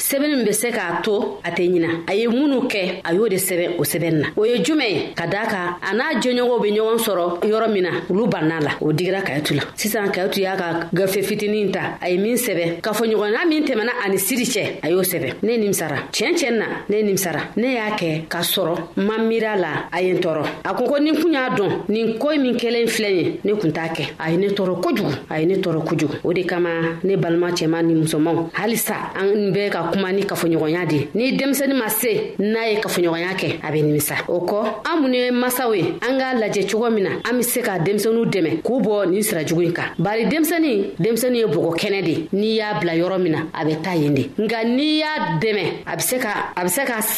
sɛbɛn min bɛ se k'a to a tɛ ɲina a ye minnu kɛ a y'o de sɛbɛn o sɛbɛn na o ye jumɛn ye ka daa kan a n'a jɔɲɔgɔnw bɛ ɲɔgɔn sɔrɔ yɔrɔ min na olu banna la o digira kayatu la sisan kayatu y'a ka gafe fitinin ta a ye min sɛbɛn k'a fɔ ɲɔgɔnna min tɛmɛna ani siri cɛ a y'o sɛbɛn ne nimisara tiɲɛ tiɲɛ na ne nimisara ne y'a kɛ ka sɔrɔ ma miira la a ye n tɔɔrɔ a ko ko ni kun y'a dɔn nin ko min kɛlen filɛ ye ne kun t'a kɛ a ye ne tɔɔrɔ kojugu a ye ne tɔɔrɔ kojugu o de kama ne balima cɛman ni musomanw halisa an bɛ ka kuma ni kafoɲɔgɔnya de ye ni denmisɛni ma se n'a ye kafoɲɔgɔnya kɛ a bɛ nimisa o kɔ an minnu ye masaw ye an k'a lajɛ cogo min na an be se ka denmisɛniw dɛmɛ k'u bɔ nin sirajugu ɲi kan bari denmisɛni denmisɛni ye bɔgɔ kɛnɛ de n'i y'a bila yɔrɔ min na a bɛ ta yen de nka n'i y'a dɛmɛ a be se ka a be se ka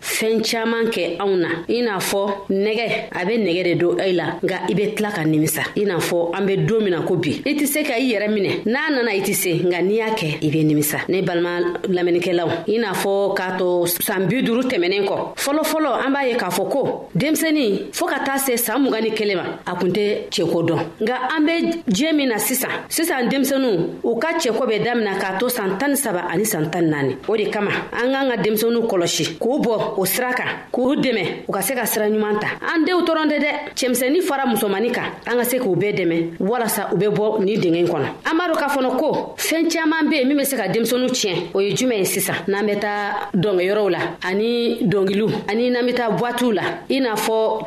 fɛn caaman kɛ anw na i n'a fɔ nɛgɛ a be nɛgɛ de don i la nka i be tila ka nimisa i n'a fɔ an be don min na ko bi i tɛ se ka i yɛrɛ minɛ n'a nana i tɛ se nka n'i y'a kɛ i be nimisa ne balima lamɛnnikɛlaw i n'a fɔ k'a to saan bi duru tɛmɛnen kɔ fɔlɔ fɔlɔ an b'a ye k'a fɔ ko denmisɛni fɔɔ ka taa se saan mugan ni kelen ma a kun tɛ ceko dɔn nka an be diɲɛ min na sisan sisan denmisɛnu u ka cɛko bɛ damina k'a to san tan ni saba ani san tan naani o de kama an k'an ka denmisɛnu kɔlɔsi k'u bɔ o sira kan k'u dɛmɛ u ka se ka sira ɲuman ta an denw tɔrɔn tɛ dɛ cɛmisɛnnin fara musomani kan an ka se k'u bɛɛ dɛmɛ walasa u bɛ bɔ ni dengɛ kɔnɔ an b'a dɔ k'a fɔnɔ ko fɛɛn caaman be yen min be se ka denmisɛnu tiɲɛ o ye jumɛn ye sisan n'an be taa dɔngɛ yɔrɔw la ani dɔngiliw ani n'an be taa bwatiw la i n'a fɔ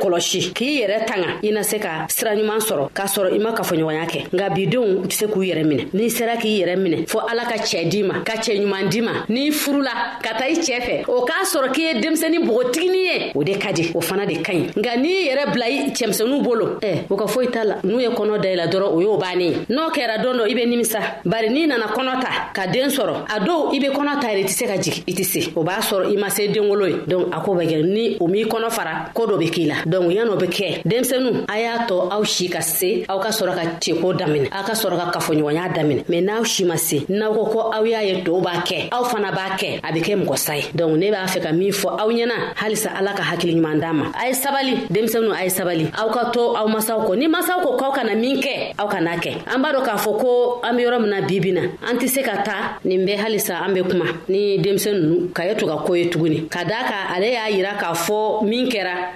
kɔlɔsi k'i yɛrɛ tanga i na se ka sira ɲuman sɔrɔ k'a sɔrɔ i ma kafoɲɔgɔnya kɛ nka bidenw tɛ se k'u yɛrɛ minɛ n'i sera k'i yɛrɛ minɛ fɔ ala ka cɛɛ di ma ka cɛɛ ɲuman di ma n'i furula ka taa i cɛɛ fɛ o k'a sɔrɔ k'i ye denmisɛni bogotigini ye o de ka di o fana de ka ɲi nka n'i yɛrɛ bila i cɛmisɛnu bolo ɛ o ka foyi t'a la n'u ye kɔnɔ da i la dɔrɔn o y'o bannen ye n'o kɛra don dɔ i be nimisa bari n'i nana kɔnɔ ta ka den sɔrɔ a dow i be kɔnɔ ta yɛrɛ i tɛ se ka jigi i tɛ se o b'a sɔrɔ i ma se denwolo ye donc a ko bɛ kɛ ni o m'i kɔnɔ fara ko dɔ be k'i la donc yan'o be kɛ denmisɛnu a y'a tɔ aw si ka se aw ka sɔrɔ ka ceko daminɛ aw ka sɔrɔ ka kafoɲɔgɔnya daminɛ mɛ n'aw si ma se n'aw ko ko aw y'a ye tow b'a kɛ aw fana b'a kɛ a be kɛ mɔgɔ sa ye donc ne b'a fɛ ka min fɔ aw ɲɛna halisa ala ka hakili ɲuman d'a ma a ye sabali denmisɛnu a ye sabali aw ka to aw masaw kɔ ni masaw ko k'aw kana min kɛ aw kan'a kɛ an b'a dɔ k'a fɔ ko an be yɔrɔ min na bibi na an tɛ se ka ta nin bɛ halisa an be kuma ni denmisɛn nunu ka ye to ka ko ye tuguni ka daa ka ale y'a yira k'a fɔ min kɛra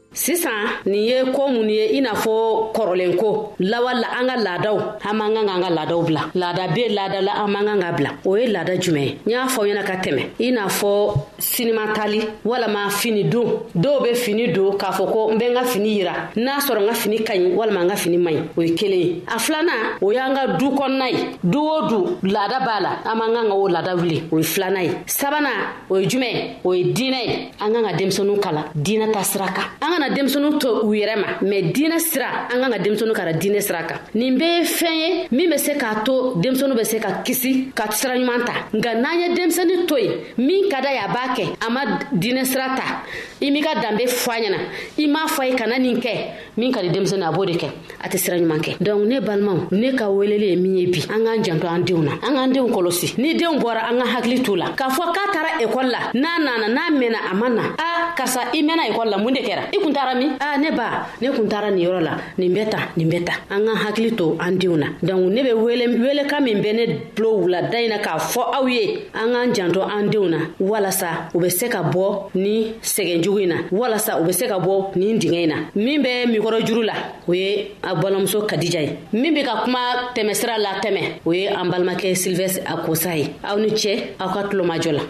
sisan nin ye ko minnu ye i n'a fɔ kɔrɔlen ko lawala an ka laadaw an man kan k'an ka laadaw bila laada bɛ laada la an man kan ka bila o ye laada jumɛn ye n y'a fɔ ɲɛna ka tɛmɛ i n'a fɔ sinima tali walama fini don dɔw bɛ fini don k'a fɔ ko n bɛ n ka fini yira n'a sɔrɔ n ka fini ka ɲi walima n ka fini man ɲi o ye kelen ye a filanan o y'an ka du kɔnɔna ye du o du laada b'a la an man kan ka o laada wuli o ye filanan ye sabanan o ye jumɛn ye o ye diinɛ ye an kan ka denmisɛnninw kala diinɛ ta sira kan an kana denmisɛnninw to u yɛrɛ ma mɛ diinɛ sira an kan ka denmisɛnninw kara diinɛ sira kan nin bɛɛ ye fɛn ye min bɛ se k'a to denmisɛnninw bɛ se ka kisi ka sira ɲuman ta nka n'an ye denmisɛnnin to yen min ka da ye a b'a kɛ a ma diinɛ sira ta i m'i ka danbe fɔ a ɲɛna i m'a fɔ a ye kana nin kɛ min ka di denmisɛnnin a b'o de kɛ a tɛ sira ɲuman kɛ donc ne balimaw ne ka weleli ye min ye bi an k'an janto an denw na an k'an denw kɔlɔsi ni denw bɔra an ka hakili t'u la k'a fɔ k'a taara ekɔli la n'a nana n'a mɛnna a ma na a karisa i mɛnna ekɔli la mun de kɛra i kun taara min a ne ba ne kun taara nin yɔrɔ la nin bɛ ta nin bɛ ta an k'an hakili to an denw na donc ne bɛ wele welekan min bɛ ne tulo wulada in na k'a fɔ aw ye an k'an janto an denw na walasa u bɛ se ka bɔ ni sɛgɛn jugu in na walasa u bɛ se ka bɔ nin dingɛ in na min bɛ mikɔrɔ juru la o ye a balimamuso kadija ye min bɛ ka kuma tɛmɛsira la tɛmɛ o ye an balimakɛ silvɛs a kosa ye aw ni cɛ aw ka tulomajɔ la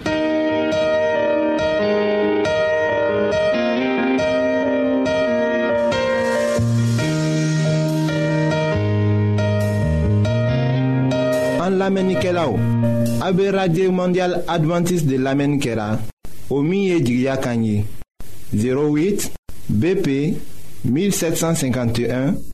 an lamɛnnikɛlaw a be radio mondial adventiste de lamɛnni kɛra o min ye jigiya kan ye 08 bp 1751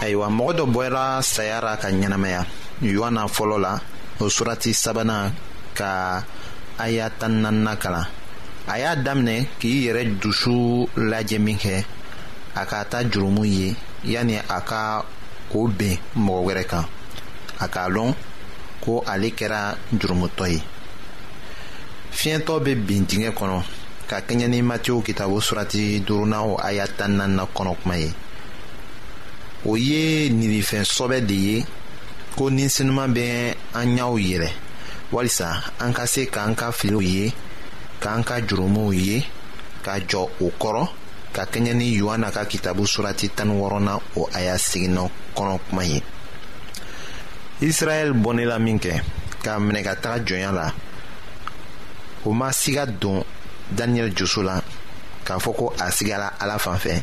ayiwa mɔgɔ dɔ bɔra saya ra ka ɲɛnamaya yohana fɔlɔ la o surati sabanan ka aya tan nanina kalan a y'a daminɛ k'i yɛrɛ dusu lajɛ min kɛ a ka ta jurumu ye yanni a ka o ben mɔgɔ wɛrɛ kan a k'a lɔn ko ale kɛra jurumutɔ ye fiɲɛtɔ bɛ bin dingɛ kɔnɔ ka kɛɲɛ ni matiw kitabu surati duurunan o aya tan nanina kɔnɔ kuma ye o ye nirifɛn sɔbɛ de ye ko ni sinima bɛ an ɲɛw yɛlɛ walisa an ka se k'an ka filiw ye k'an ka jurumuw ye ka jɔ o kɔrɔ ka kɛɲɛ ni yohana ka kitabu surati tan ni wɔɔrɔna o aya seginna kɔnɔ kuma ye israɛl bɔnela min kɛ k'a minɛ ka taga jɔnya la o ma siga don daniyɛli joso la k'a fɔ ko a sigara ala fan fɛ